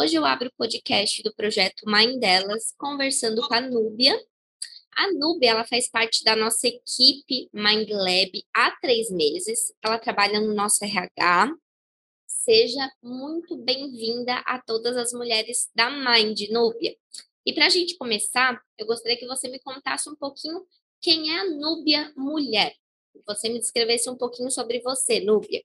Hoje eu abro o podcast do projeto Mãe Delas, conversando com a Núbia. A Núbia, ela faz parte da nossa equipe Mind Lab há três meses. Ela trabalha no nosso RH. Seja muito bem-vinda a todas as mulheres da Mind, Núbia. E para a gente começar, eu gostaria que você me contasse um pouquinho quem é a Núbia mulher. Você me descrevesse um pouquinho sobre você, Núbia.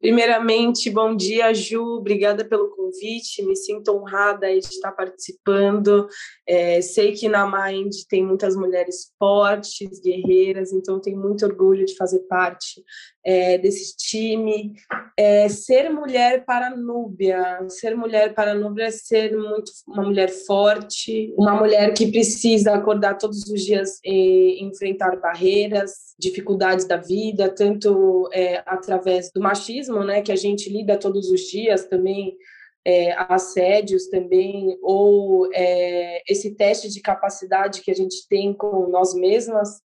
Primeiramente, bom dia, Ju. Obrigada pelo convite. Me sinto honrada de estar participando. É, sei que na Mind tem muitas mulheres fortes, guerreiras, então tenho muito orgulho de fazer parte é, desse time. É, ser mulher para Núbia, ser mulher para Núbia é ser muito uma mulher forte, uma mulher que precisa acordar todos os dias e enfrentar barreiras, dificuldades da vida, tanto é, através do machismo, né, que a gente lida todos os dias também, é, assédios também, ou é, esse teste de capacidade que a gente tem com nós mesmas,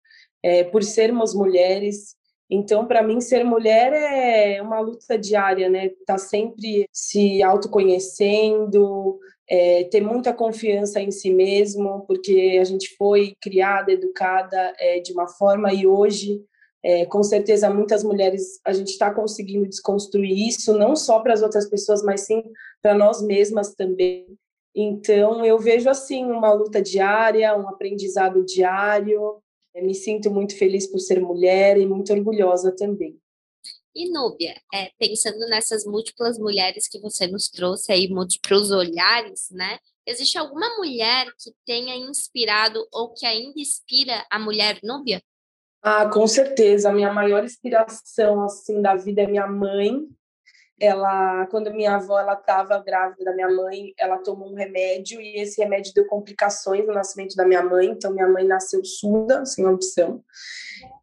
é, por sermos mulheres. Então, para mim, ser mulher é uma luta diária, né? Tá sempre se autoconhecendo, é, ter muita confiança em si mesmo, porque a gente foi criada, educada é, de uma forma e hoje, é, com certeza, muitas mulheres a gente está conseguindo desconstruir isso, não só para as outras pessoas, mas sim para nós mesmas também. Então, eu vejo assim uma luta diária, um aprendizado diário. me sinto muito feliz por ser mulher e muito orgulhosa também. E Núbia, é, pensando nessas múltiplas mulheres que você nos trouxe aí, múltiplos olhares, né? Existe alguma mulher que tenha inspirado ou que ainda inspira a mulher Núbia? Ah, com certeza. A minha maior inspiração assim da vida é minha mãe. Ela, quando minha avó ela estava grávida da minha mãe, ela tomou um remédio e esse remédio deu complicações no nascimento da minha mãe. Então minha mãe nasceu surda, sem audição.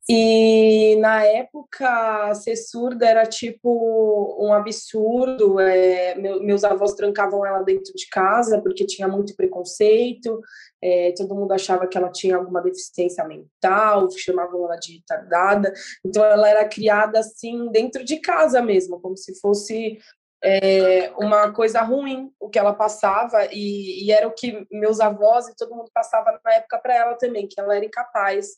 E na época, ser surda era tipo um absurdo. É, meu, meus avós trancavam ela dentro de casa porque tinha muito preconceito. É, todo mundo achava que ela tinha alguma deficiência mental, chamavam ela de retardada. Então, ela era criada assim, dentro de casa mesmo, como se fosse é, uma coisa ruim o que ela passava e, e, era o que meus avós e todo mundo passava na época para ela também que ela era incapaz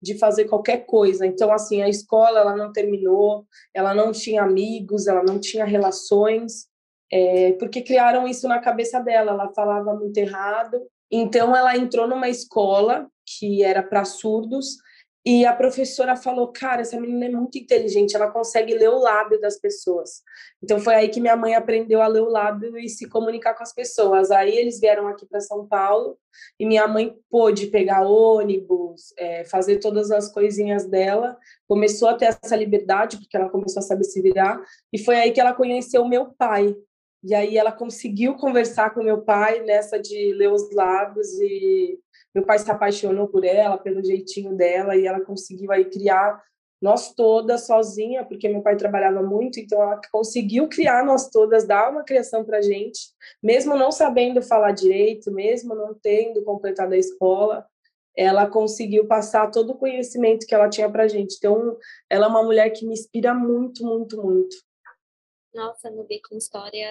de fazer qualquer coisa. Então assim a escola ela não terminou ela não tinha amigos ela não tinha relações é, porque criaram isso na cabeça dela ela falava muito errado. Então ela entrou numa escola que era para surdos e a professora falou: Cara, essa menina é muito inteligente, ela consegue ler o lábio das pessoas. Então foi aí que minha mãe aprendeu a ler o lábio e se comunicar com as pessoas. Aí eles vieram aqui para São Paulo e minha mãe pôde pegar ônibus, é, fazer todas as coisinhas dela. Começou a ter essa liberdade, porque ela começou a saber se virar. E foi aí que ela conheceu meu pai. E aí ela conseguiu conversar com meu pai nessa de ler os lábios e meu pai se apaixonou por ela, pelo jeitinho dela, e ela conseguiu aí criar nós todas sozinha, porque meu pai trabalhava muito, então ela conseguiu criar nós todas, dar uma criação para gente, mesmo não sabendo falar direito, mesmo não tendo completado a escola, ela conseguiu passar todo o conhecimento que ela tinha para gente. Então, ela é uma mulher que me inspira muito, muito, muito. Nossa, Nubia, que história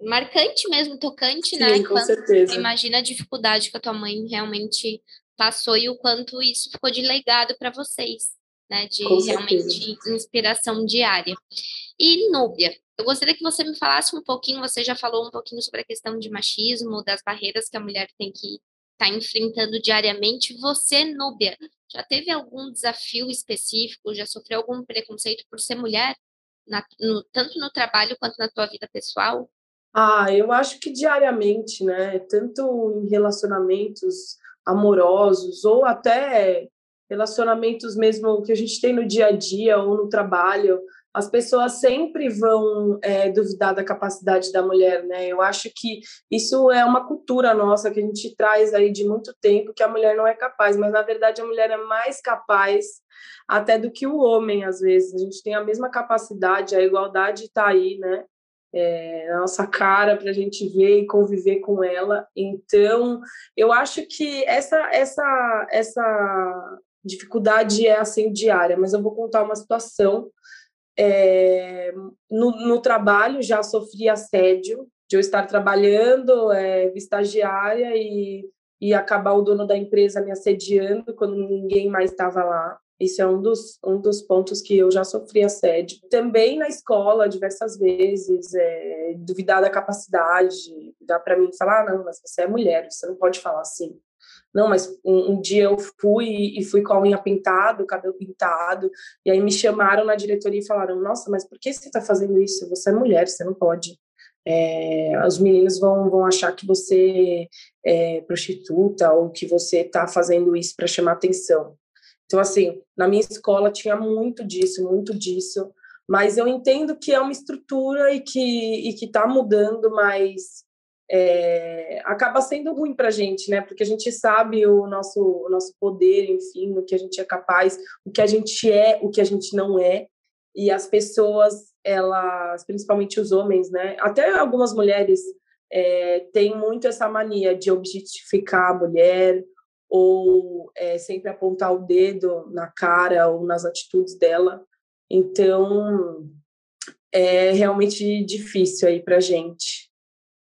marcante mesmo, tocante, Sim, né? Com certeza. Imagina a dificuldade que a tua mãe realmente passou e o quanto isso ficou de legado para vocês, né? De com realmente certeza. inspiração diária. E Núbia, eu gostaria que você me falasse um pouquinho, você já falou um pouquinho sobre a questão de machismo, das barreiras que a mulher tem que estar tá enfrentando diariamente. Você, Núbia, já teve algum desafio específico, já sofreu algum preconceito por ser mulher? Na, no, tanto no trabalho quanto na tua vida pessoal? Ah, eu acho que diariamente, né? Tanto em relacionamentos amorosos ou até relacionamentos mesmo que a gente tem no dia a dia ou no trabalho, as pessoas sempre vão é, duvidar da capacidade da mulher, né? Eu acho que isso é uma cultura nossa que a gente traz aí de muito tempo que a mulher não é capaz, mas na verdade a mulher é mais capaz até do que o homem às vezes. A gente tem a mesma capacidade, a igualdade está aí, né? É, na nossa cara para a gente ver e conviver com ela. Então, eu acho que essa essa essa dificuldade é assim diária, mas eu vou contar uma situação. É, no, no trabalho já sofri assédio de eu estar trabalhando, é, estagiária e, e acabar o dono da empresa me assediando quando ninguém mais estava lá. Isso é um dos, um dos pontos que eu já sofri assédio. Também na escola, diversas vezes, é, duvidar da capacidade, dá para mim falar, ah, não, mas você é mulher, você não pode falar assim. Não, mas um, um, dia eu fui e fui com a unha pintada, o cabelo pintado, e aí me chamaram na diretoria e falaram: Nossa, mas por que você está fazendo isso? Você é mulher, você não pode. É, os meninos vão, vão achar que você é prostituta ou que você está fazendo isso para chamar atenção. Então, assim, na minha escola tinha muito disso, muito disso, mas eu entendo que é uma estrutura e que e que está mudando, mas é, acaba sendo ruim para a gente, né? Porque a gente sabe o nosso o nosso poder, enfim, o que a gente é capaz, o que a gente é, o que a gente não é, e as pessoas, elas, principalmente os homens, né? Até algumas mulheres é, têm muito essa mania de objetificar a mulher ou é, sempre apontar o dedo na cara ou nas atitudes dela. Então, é realmente difícil aí para gente.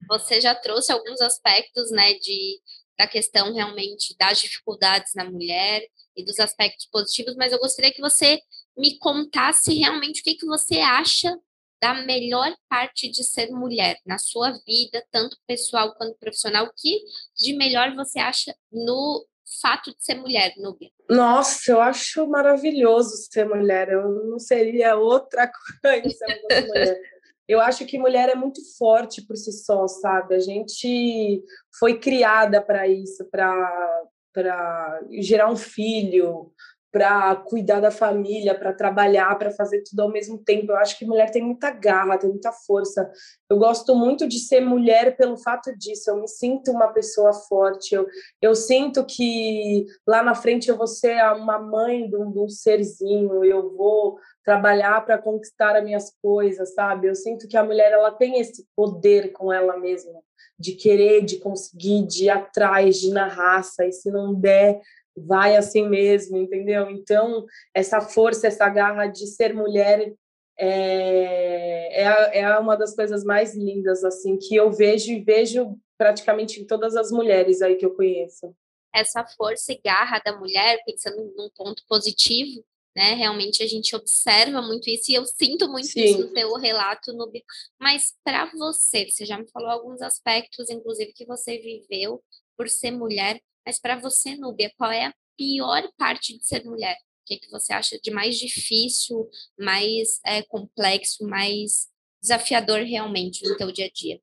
Você já trouxe alguns aspectos, né, de da questão realmente das dificuldades na mulher e dos aspectos positivos, mas eu gostaria que você me contasse realmente o que, que você acha da melhor parte de ser mulher na sua vida, tanto pessoal quanto profissional, o que de melhor você acha no fato de ser mulher, Nubia? Nossa, eu acho maravilhoso ser mulher. Eu não seria outra coisa eu mulher. Eu acho que mulher é muito forte por si só, sabe? A gente foi criada para isso, para gerar um filho, para cuidar da família, para trabalhar, para fazer tudo ao mesmo tempo. Eu acho que mulher tem muita garra, tem muita força. Eu gosto muito de ser mulher pelo fato disso. Eu me sinto uma pessoa forte. Eu, eu sinto que lá na frente eu vou ser uma mãe de um, de um serzinho. Eu vou trabalhar para conquistar as minhas coisas, sabe? Eu sinto que a mulher ela tem esse poder com ela mesma de querer, de conseguir, de ir atrás, de ir na raça. E se não der, vai assim mesmo, entendeu? Então, essa força, essa garra de ser mulher é, é, é uma das coisas mais lindas, assim, que eu vejo e vejo praticamente em todas as mulheres aí que eu conheço. Essa força e garra da mulher, pensando num ponto positivo, né? Realmente a gente observa muito isso e eu sinto muito Sim. isso no seu relato no mas para você, você já me falou alguns aspectos inclusive que você viveu por ser mulher, mas para você, Núbia, qual é a pior parte de ser mulher? O que, que você acha de mais difícil, mais é, complexo, mais desafiador realmente no teu dia a dia?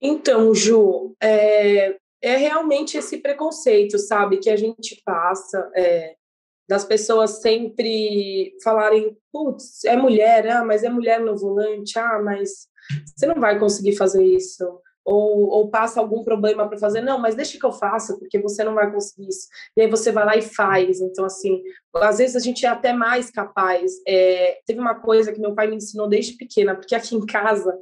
Então, Ju, é, é realmente esse preconceito, sabe, que a gente passa, é, das pessoas sempre falarem, putz, é mulher, ah, mas é mulher no volante, ah, mas você não vai conseguir fazer isso ou, ou passa algum problema para fazer, não, mas deixa que eu faça, porque você não vai conseguir isso. E aí você vai lá e faz. Então, assim, às vezes a gente é até mais capaz. É, teve uma coisa que meu pai me ensinou desde pequena, porque aqui em casa,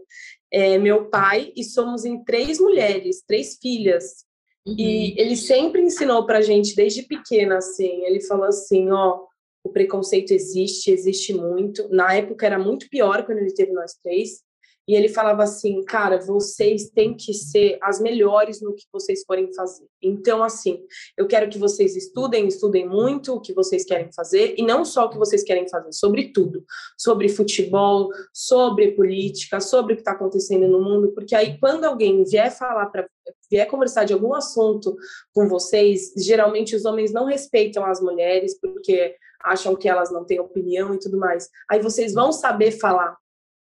é, meu pai e somos em três mulheres, três filhas. Uhum. E ele sempre ensinou para gente desde pequena, assim. Ele falou assim, ó, o preconceito existe, existe muito. Na época era muito pior quando ele teve nós três. E ele falava assim, cara, vocês têm que ser as melhores no que vocês forem fazer. Então, assim, eu quero que vocês estudem, estudem muito o que vocês querem fazer, e não só o que vocês querem fazer, sobre tudo. Sobre futebol, sobre política, sobre o que está acontecendo no mundo, porque aí quando alguém vier falar para vier conversar de algum assunto com vocês, geralmente os homens não respeitam as mulheres porque acham que elas não têm opinião e tudo mais. Aí vocês vão saber falar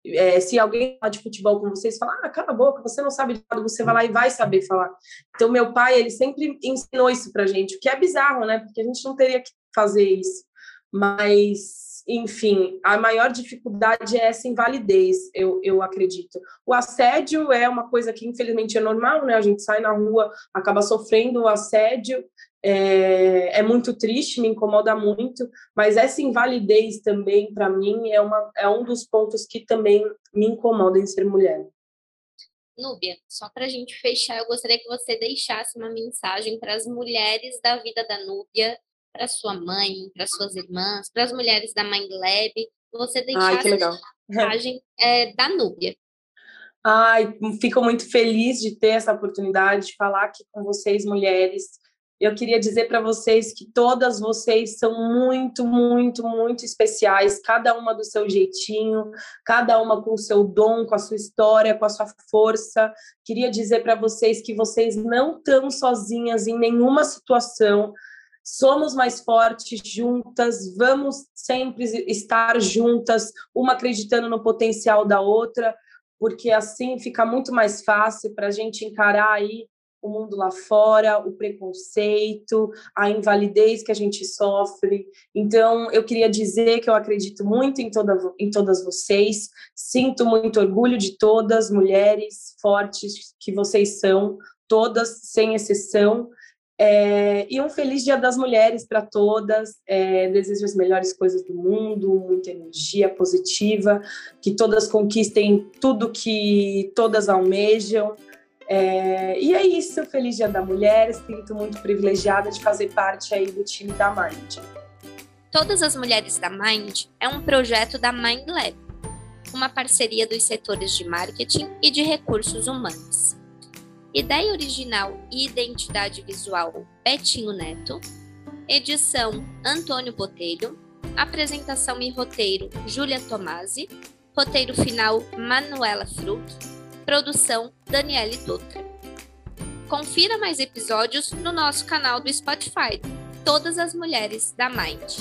é, se alguém falar de futebol com vocês, falar, ah, cala a boca, você não sabe de nada, você vai lá e vai saber falar. Então, meu pai, ele sempre ensinou isso pra gente, o que é bizarro, né? Porque a gente não teria que fazer isso. Mas, enfim, a maior dificuldade é essa invalidez, eu, eu acredito. O assédio é uma coisa que, infelizmente, é normal, né? A gente sai na rua, acaba sofrendo o assédio, é, é, muito triste, me incomoda muito, mas essa invalidez também, para mim, é, uma, é um dos pontos que também me incomoda em ser mulher. Núbia, só para a gente fechar, eu gostaria que você deixasse uma mensagem para as mulheres da vida da Núbia, para sua mãe, para suas irmãs, para as mulheres da Mind Lab, você deixasse Ai, a mensagem é, da Núbia. Ai, fico muito feliz de ter essa oportunidade de falar aqui com vocês, mulheres. Eu queria dizer para vocês que todas vocês são muito, muito, muito especiais, cada uma do seu jeitinho, cada uma com o seu dom, com a sua história, com a sua força. Queria dizer para vocês que vocês não estão sozinhas em nenhuma situação somos mais fortes juntas, vamos sempre estar juntas, uma acreditando no potencial da outra, porque assim fica muito mais fácil para a gente encarar aí o mundo lá fora, o preconceito, a invalidez que a gente sofre. Então, eu queria dizer que eu acredito muito em, toda, em todas vocês, sinto muito orgulho de todas mulheres fortes que vocês são, todas, sem exceção, é, e um feliz Dia das Mulheres para todas. É, desejo as melhores coisas do mundo, muita energia positiva, que todas conquistem tudo que todas almejam. É, e é isso, feliz Dia da Mulher. Sinto muito privilegiada de fazer parte aí do time da Mind. Todas as Mulheres da Mind é um projeto da Mind Lab, uma parceria dos setores de marketing e de recursos humanos. Ideia original e identidade visual Betinho Neto. Edição Antônio Botelho. Apresentação e roteiro Júlia Tomasi. Roteiro final Manuela Fruc. Produção Daniele Dutra. Confira mais episódios no nosso canal do Spotify. Todas as mulheres da Mind.